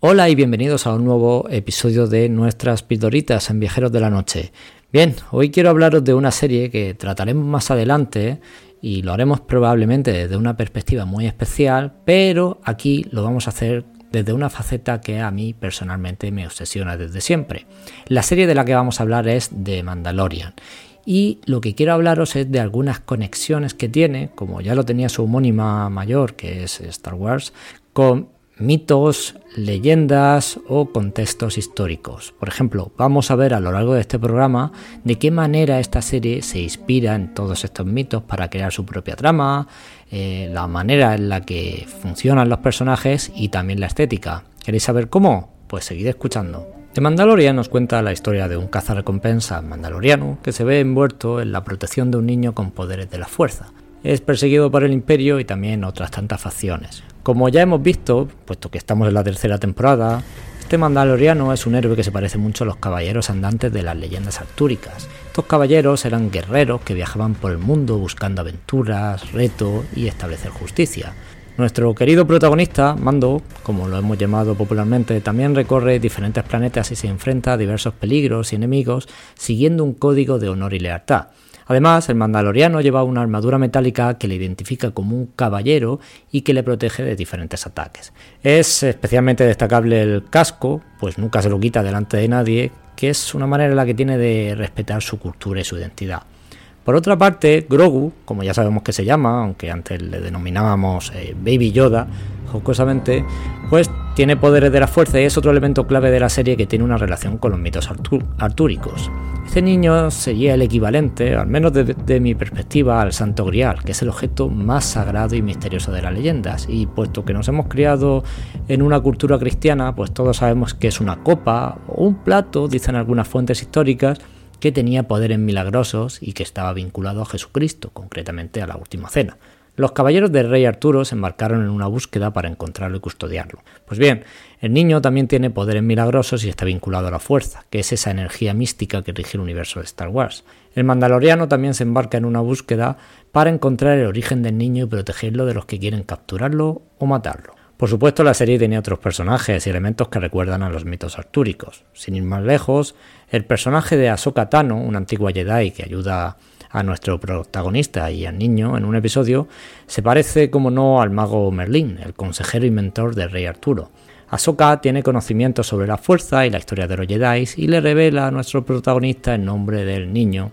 Hola y bienvenidos a un nuevo episodio de nuestras pildoritas en Viajeros de la Noche. Bien, hoy quiero hablaros de una serie que trataremos más adelante y lo haremos probablemente desde una perspectiva muy especial, pero aquí lo vamos a hacer desde una faceta que a mí personalmente me obsesiona desde siempre. La serie de la que vamos a hablar es de Mandalorian y lo que quiero hablaros es de algunas conexiones que tiene, como ya lo tenía su homónima mayor, que es Star Wars, con mitos, leyendas o contextos históricos. Por ejemplo, vamos a ver a lo largo de este programa de qué manera esta serie se inspira en todos estos mitos para crear su propia trama, eh, la manera en la que funcionan los personajes y también la estética. ¿Queréis saber cómo? Pues seguid escuchando. The Mandalorian nos cuenta la historia de un cazarrecompensa mandaloriano que se ve envuelto en la protección de un niño con poderes de la fuerza. Es perseguido por el imperio y también otras tantas facciones. Como ya hemos visto, puesto que estamos en la tercera temporada, este mandaloriano es un héroe que se parece mucho a los caballeros andantes de las leyendas artúricas. Estos caballeros eran guerreros que viajaban por el mundo buscando aventuras, retos y establecer justicia. Nuestro querido protagonista, Mando, como lo hemos llamado popularmente, también recorre diferentes planetas y se enfrenta a diversos peligros y enemigos siguiendo un código de honor y lealtad. Además, el mandaloriano lleva una armadura metálica que le identifica como un caballero y que le protege de diferentes ataques. Es especialmente destacable el casco, pues nunca se lo quita delante de nadie, que es una manera en la que tiene de respetar su cultura y su identidad. Por otra parte, Grogu, como ya sabemos que se llama, aunque antes le denominábamos eh, Baby Yoda, jocosamente, pues tiene poderes de la fuerza y es otro elemento clave de la serie que tiene una relación con los mitos artúricos. Este niño sería el equivalente, al menos desde mi perspectiva, al Santo Grial, que es el objeto más sagrado y misterioso de las leyendas. Y puesto que nos hemos criado en una cultura cristiana, pues todos sabemos que es una copa o un plato, dicen algunas fuentes históricas, que tenía poderes milagrosos y que estaba vinculado a Jesucristo, concretamente a la última cena. Los caballeros del rey Arturo se embarcaron en una búsqueda para encontrarlo y custodiarlo. Pues bien, el niño también tiene poderes milagrosos y está vinculado a la fuerza, que es esa energía mística que rige el universo de Star Wars. El mandaloriano también se embarca en una búsqueda para encontrar el origen del niño y protegerlo de los que quieren capturarlo o matarlo. Por supuesto, la serie tiene otros personajes y elementos que recuerdan a los mitos artúricos. Sin ir más lejos, el personaje de Ahsoka Tano, una antigua Jedi que ayuda a nuestro protagonista y al niño en un episodio, se parece, como no, al mago Merlín, el consejero y mentor del rey Arturo. Ahsoka tiene conocimiento sobre la fuerza y la historia de los Jedi y le revela a nuestro protagonista el nombre del niño.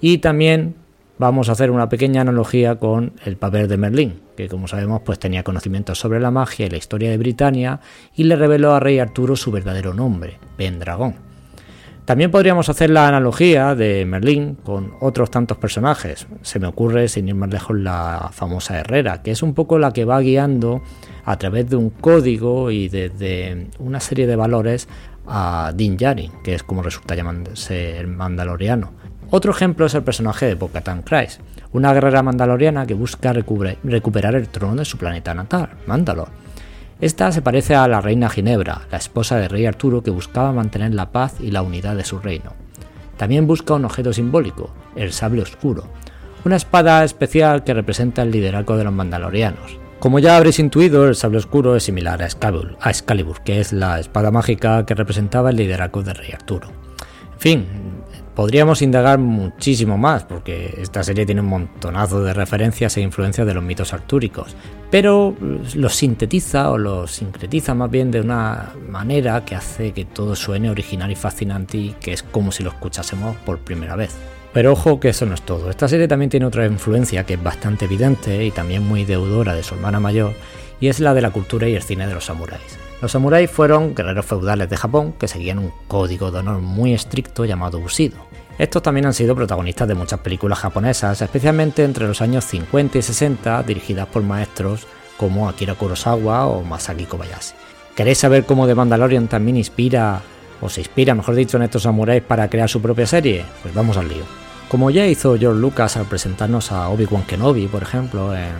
Y también vamos a hacer una pequeña analogía con el papel de Merlín, que como sabemos pues tenía conocimientos sobre la magia y la historia de Britania y le reveló a Rey Arturo su verdadero nombre, Pendragón. También podríamos hacer la analogía de Merlín con otros tantos personajes. Se me ocurre, sin ir más lejos, la famosa Herrera, que es un poco la que va guiando a través de un código y de, una serie de valores a Din Djarin, que es como resulta llamándose el mandaloriano. Otro ejemplo es el personaje de Bo-Katan una guerrera mandaloriana que busca recuperar el trono de su planeta natal, Mandalor. Esta se parece a la reina Ginebra, la esposa del rey Arturo que buscaba mantener la paz y la unidad de su reino. También busca un objeto simbólico, el sable oscuro, una espada especial que representa el liderazgo de los mandalorianos. Como ya habréis intuido, el sable oscuro es similar a Excalibur, a Excalibur, que es la espada mágica que representaba el liderazgo del rey Arturo. En fin, Podríamos indagar muchísimo más, porque esta serie tiene un montonazo de referencias e influencias de los mitos artúricos, pero los sintetiza o los sincretiza más bien de una manera que hace que todo suene original y fascinante y que es como si lo escuchásemos por primera vez. Pero ojo que eso no es todo, esta serie también tiene otra influencia que es bastante evidente y también muy deudora de su hermana mayor, y es la de la cultura y el cine de los samuráis. Los samuráis fueron guerreros feudales de Japón que seguían un código de honor muy estricto llamado Bushido. Estos también han sido protagonistas de muchas películas japonesas, especialmente entre los años 50 y 60, dirigidas por maestros como Akira Kurosawa o Masaki Kobayashi. ¿Queréis saber cómo The Mandalorian también inspira, o se inspira, mejor dicho, en estos samuráis para crear su propia serie? Pues vamos al lío. Como ya hizo George Lucas al presentarnos a Obi-Wan Kenobi, por ejemplo, en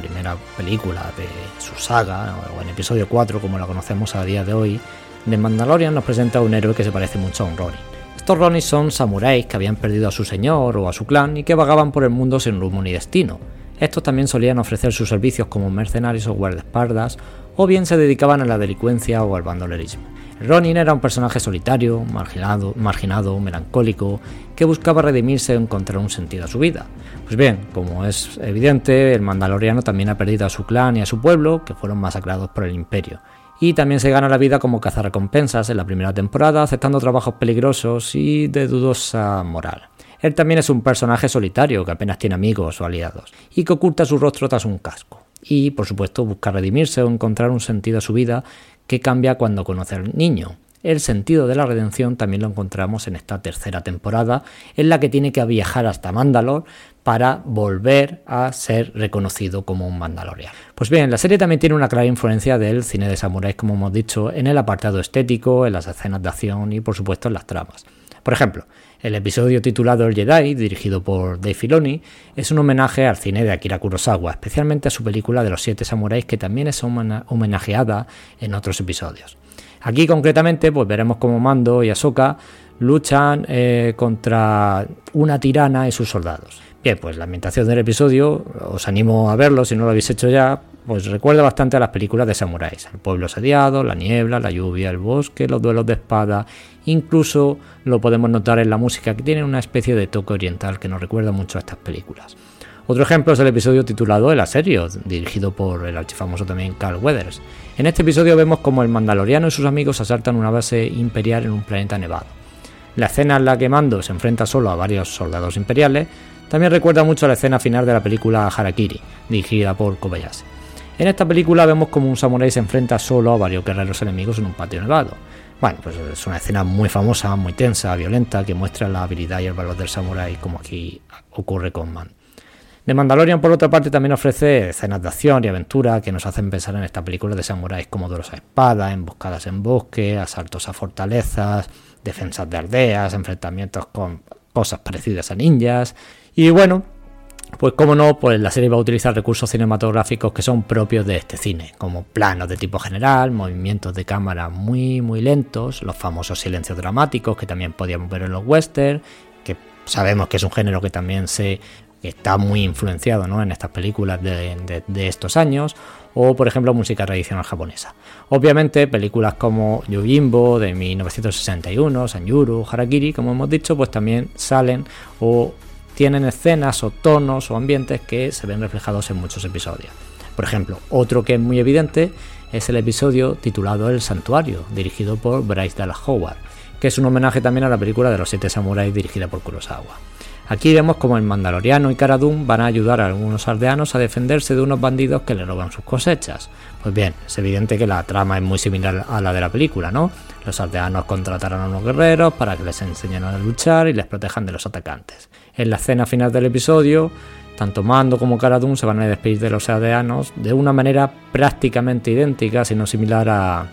primera película de su saga, o en episodio 4, como la conocemos a día de hoy, The Mandalorian nos presenta un héroe que se parece mucho a un Ronin. Estos Ronin son samuráis que habían perdido a su señor o a su clan y que vagaban por el mundo sin rumbo ni destino. Estos también solían ofrecer sus servicios como mercenarios o guardaespaldas o bien se dedicaban a la delincuencia o al bandolerismo. Ronin era un personaje solitario, marginado, melancólico, que buscaba redimirse o encontrar un sentido a su vida. Pues bien, como es evidente, el mandaloriano también ha perdido a su clan y a su pueblo, que fueron masacrados por el imperio. Y también se gana la vida como cazarrecompensas en la primera temporada, aceptando trabajos peligrosos y de dudosa moral. Él también es un personaje solitario que apenas tiene amigos o aliados, y que oculta su rostro tras un casco. Y, por supuesto, busca redimirse o encontrar un sentido a su vida que cambia cuando conoce al niño. El sentido de la redención también lo encontramos en esta tercera temporada, en la que tiene que viajar hasta Mandalor para volver a ser reconocido como un Mandalorian. Pues bien, la serie también tiene una clara influencia del cine de samuráis, como hemos dicho, en el apartado estético, en las escenas de acción y por supuesto en las tramas. Por ejemplo, el episodio titulado El Jedi, dirigido por Dave Filoni, es un homenaje al cine de Akira Kurosawa, especialmente a su película de los siete samuráis que también es homenajeada en otros episodios. Aquí concretamente pues veremos cómo Mando y Ahsoka luchan eh, contra una tirana y sus soldados. Bien, pues la ambientación del episodio, os animo a verlo si no lo habéis hecho ya, pues recuerda bastante a las películas de samuráis. El pueblo asediado, la niebla, la lluvia, el bosque, los duelos de espada. Incluso lo podemos notar en la música que tiene una especie de toque oriental que nos recuerda mucho a estas películas. Otro ejemplo es el episodio titulado El Aserio, dirigido por el archifamoso también Carl Weathers. En este episodio vemos como el Mandaloriano y sus amigos asaltan una base imperial en un planeta nevado. La escena en la que Mando se enfrenta solo a varios soldados imperiales también recuerda mucho a la escena final de la película Harakiri, dirigida por Kobayashi. En esta película vemos como un samurái se enfrenta solo a varios guerreros enemigos en un patio nevado. Bueno, pues es una escena muy famosa, muy tensa, violenta, que muestra la habilidad y el valor del samurái como aquí ocurre con Man. The Mandalorian, por otra parte, también ofrece escenas de acción y aventura que nos hacen pensar en esta película de samuráis como duelos a espada, emboscadas en bosque, asaltos a fortalezas, defensas de aldeas, enfrentamientos con cosas parecidas a ninjas, y bueno, pues como no, pues la serie va a utilizar recursos cinematográficos que son propios de este cine, como planos de tipo general, movimientos de cámara muy muy lentos, los famosos silencios dramáticos que también podíamos ver en los westerns, que sabemos que es un género que también se está muy influenciado ¿no? en estas películas de, estos años, o por ejemplo música tradicional japonesa. Obviamente películas como Yojimbo de 1961, Sanjuro, Harakiri, como hemos dicho, pues también salen o tienen escenas o tonos o ambientes que se ven reflejados en muchos episodios. Por ejemplo, otro que es muy evidente es el episodio titulado El Santuario, dirigido por Bryce Dallas Howard, que es un homenaje también a la película de los siete samuráis dirigida por Kurosawa. Aquí vemos como el Mandaloriano y Cara van a ayudar a algunos aldeanos a defenderse de unos bandidos que le roban sus cosechas. Pues bien, es evidente que la trama es muy similar a la de la película, ¿no? Los aldeanos contratarán a unos guerreros para que les enseñen a luchar y les protejan de los atacantes. En la escena final del episodio, tanto Mando como Cara se van a despedir de los aldeanos de una manera prácticamente idéntica, si no similar a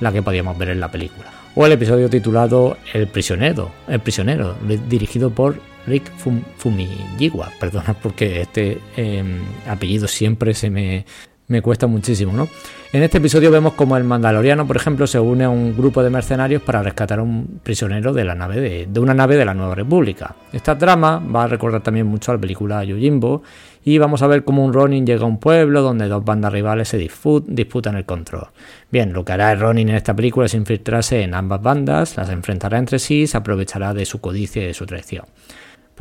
la que podíamos ver en la película. O el episodio titulado El prisionero, el prisionero, dirigido por Rick Fumijiwa, perdona porque este em, apellido siempre se me, me cuesta muchísimo, ¿no? En este episodio vemos como el Mandaloriano, por ejemplo, se une a un grupo de mercenarios para rescatar a un prisionero de una nave de la Nueva República. Esta trama va a recordar también mucho a la película Yojimbo y vamos a ver cómo un Ronin llega a un pueblo donde dos bandas rivales se disputan el control. Bien, lo que hará el Ronin en esta película es infiltrarse en ambas bandas, las enfrentará entre sí y se aprovechará de su codicia y de su traición.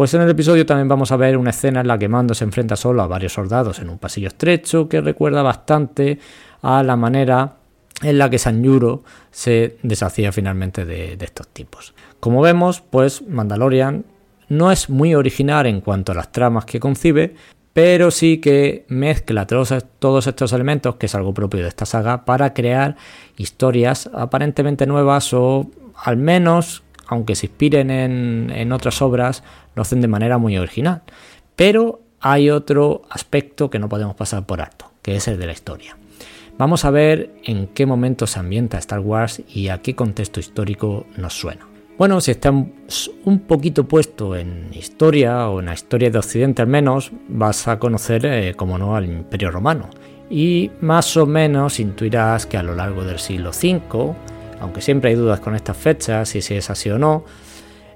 Pues en el episodio también vamos a ver una escena en la que Mando se enfrenta solo a varios soldados en un pasillo estrecho que recuerda bastante a la manera en la que Sanjuro se deshacía finalmente de, de, estos tipos. Como vemos, pues Mandalorian no es muy original en cuanto a las tramas que concibe, pero sí que mezcla todos, todos estos elementos, que es algo propio de esta saga, para crear historias aparentemente nuevas o al menos aunque se inspiren en, otras obras, lo hacen de manera muy original. Pero hay otro aspecto que no podemos pasar por alto, que es el de la historia. Vamos a ver en qué momento se ambienta Star Wars y a qué contexto histórico nos suena. Bueno, si estás un poquito puesto en historia o en la historia de Occidente al menos, vas a conocer, eh, como no, al Imperio Romano. Y más o menos intuirás que a lo largo del siglo V aunque siempre hay dudas con estas fechas y si es así o no,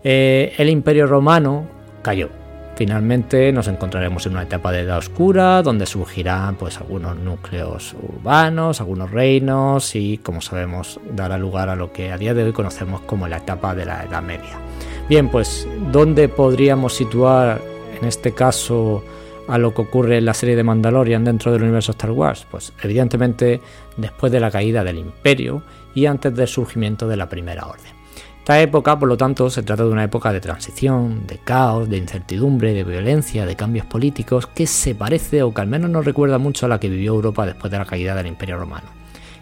eh, el imperio romano cayó. Finalmente nos encontraremos en una etapa de edad oscura donde surgirán pues algunos núcleos urbanos, algunos reinos y como sabemos dará lugar a lo que a día de hoy conocemos como la etapa de la Edad Media. Bien, pues ¿dónde podríamos situar en este caso a lo que ocurre en la serie de Mandalorian dentro del universo Star Wars? Pues evidentemente después de la caída del imperio y antes del surgimiento de la Primera Orden. Esta época, por lo tanto, se trata de una época de transición, de caos, de incertidumbre, de violencia, de cambios políticos, que se parece o que al menos nos recuerda mucho a la que vivió Europa después de la caída del Imperio Romano.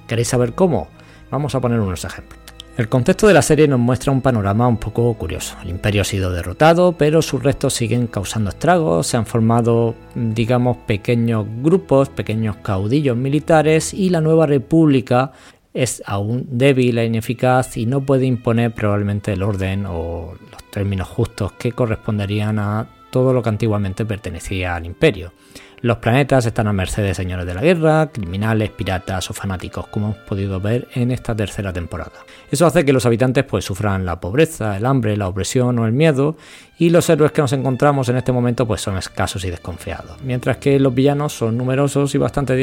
¿Queréis saber cómo? Vamos a poner unos ejemplos. El contexto de la serie nos muestra un panorama un poco curioso. El imperio ha sido derrotado, pero sus restos siguen causando estragos, se han formado, digamos, pequeños grupos, pequeños caudillos militares y la nueva república es aún débil e ineficaz y no puede imponer probablemente el orden o los términos justos que corresponderían a todo lo que antiguamente pertenecía al imperio. Los planetas están a merced de señores de la guerra, criminales, piratas o fanáticos, como hemos podido ver en esta tercera temporada. Eso hace que los habitantes pues sufran la pobreza, el hambre, la opresión o el miedo, y los héroes que nos encontramos en este momento pues son escasos y desconfiados, mientras que los villanos son numerosos y bastante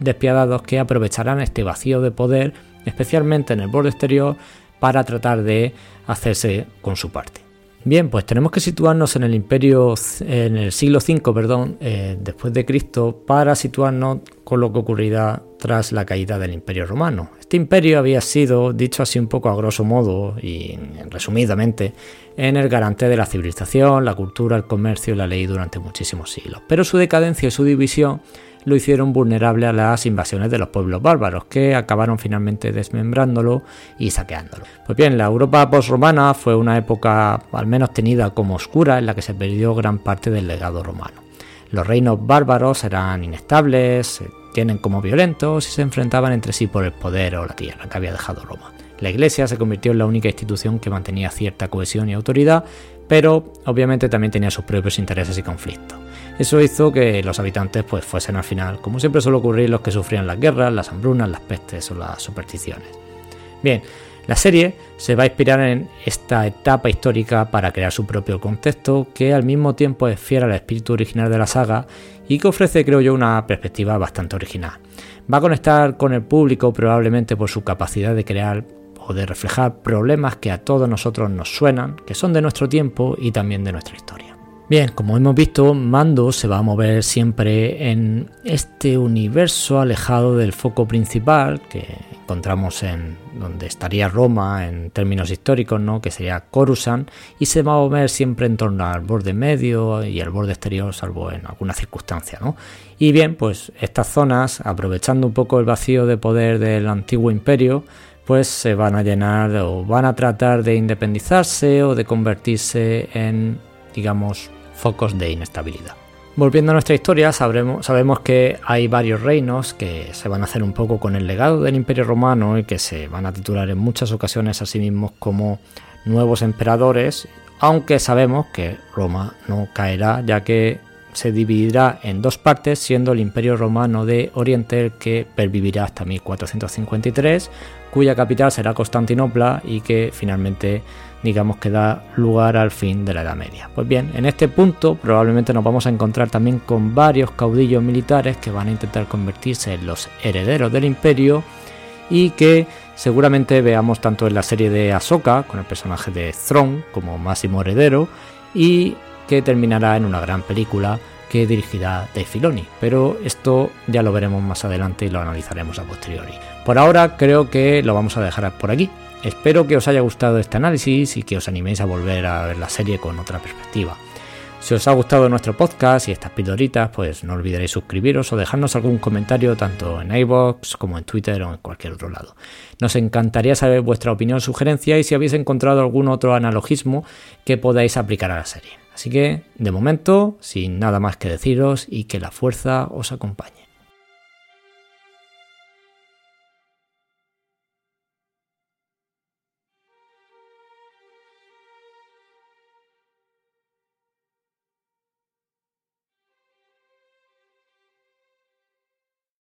despiadados que aprovecharán este vacío de poder, especialmente en el borde exterior, para tratar de hacerse con su parte. Bien, pues tenemos que situarnos en el imperio, en el siglo V, perdón, eh, después de Cristo, para situarnos con lo que ocurrirá tras la caída del imperio romano. Este imperio había sido, dicho así un poco a grosso modo y resumidamente, en el garante de la civilización, la cultura, el comercio y la ley durante muchísimos siglos. Pero su decadencia y su división lo hicieron vulnerable a las invasiones de los pueblos bárbaros, que acabaron finalmente desmembrándolo y saqueándolo. Pues bien, la Europa postromana fue una época al menos tenida como oscura en la que se perdió gran parte del legado romano. Los reinos bárbaros eran inestables, tienen como violentos y se enfrentaban entre sí por el poder o la tierra que había dejado Roma. La Iglesia se convirtió en la única institución que mantenía cierta cohesión y autoridad, pero obviamente también tenía sus propios intereses y conflictos. Eso hizo que los habitantes pues, fuesen al final, como siempre suele ocurrir, los que sufrían las guerras, las hambrunas, las pestes o las supersticiones. Bien, la serie se va a inspirar en esta etapa histórica para crear su propio contexto, que al mismo tiempo es fiel al espíritu original de la saga y que ofrece, creo yo, una perspectiva bastante original. Va a conectar con el público probablemente por su capacidad de crear o de reflejar problemas que a todos nosotros nos suenan, que son de nuestro tiempo y también de nuestra historia. Bien, como hemos visto, Mando se va a mover siempre en este universo alejado del foco principal que encontramos en donde estaría Roma en términos históricos, ¿no? que sería Coruscant, y se va a mover siempre en torno al borde medio y al borde exterior, salvo en alguna circunstancia. ¿no? Y bien, pues estas zonas, aprovechando un poco el vacío de poder del antiguo imperio, pues se van a llenar o van a tratar de independizarse o de convertirse en digamos, focos de inestabilidad. Volviendo a nuestra historia, sabemos que hay varios reinos que se van a hacer un poco con el legado del Imperio Romano y que se van a titular en muchas ocasiones a sí mismos como nuevos emperadores, aunque sabemos que Roma no caerá ya que se dividirá en dos partes, siendo el Imperio Romano de Oriente el que pervivirá hasta 1453, cuya capital será Constantinopla y que finalmente digamos que da lugar al fin de la Edad Media. Pues bien, en este punto probablemente nos vamos a encontrar también con varios caudillos militares que van a intentar convertirse en los herederos del imperio y que seguramente veamos tanto en la serie de Ahsoka con el personaje de Thrawn como máximo heredero y que terminará en una gran película que dirigirá Dave Filoni, pero esto ya lo veremos más adelante y lo analizaremos a posteriori. Por ahora creo que lo vamos a dejar por aquí. Espero que os haya gustado este análisis y que os animéis a volver a ver la serie con otra perspectiva. Si os ha gustado nuestro podcast y estas pildoritas, pues no olvidaréis suscribiros o dejarnos algún comentario tanto en iVoox como en Twitter o en cualquier otro lado. Nos encantaría saber vuestra opinión sugerencia y si habéis encontrado algún otro analogismo que podáis aplicar a la serie. Así que, de momento, sin nada más que deciros y que la fuerza os acompañe.